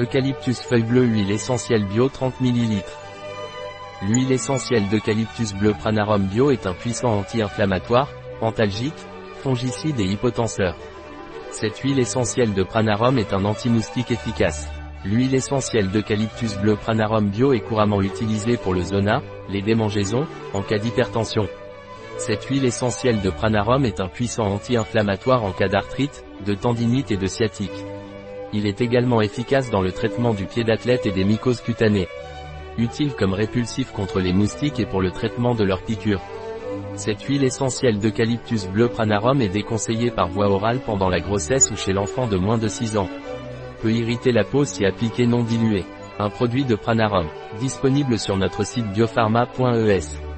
Eucalyptus feuille bleue huile essentielle bio 30 ml. L'huile essentielle d'eucalyptus bleu Pranarum bio est un puissant anti-inflammatoire, antalgique, fongicide et hypotenseur. Cette huile essentielle de Pranarum est un anti-moustique efficace. L'huile essentielle d'eucalyptus bleu Pranarum bio est couramment utilisée pour le zona, les démangeaisons, en cas d'hypertension. Cette huile essentielle de Pranarum est un puissant anti-inflammatoire en cas d'arthrite, de tendinite et de sciatique. Il est également efficace dans le traitement du pied d'athlète et des mycoses cutanées. Utile comme répulsif contre les moustiques et pour le traitement de leurs piqûres. Cette huile essentielle d'eucalyptus bleu Pranarum est déconseillée par voie orale pendant la grossesse ou chez l'enfant de moins de 6 ans peut irriter la peau si appliqué non dilué. Un produit de Pranarum, disponible sur notre site biopharma.es.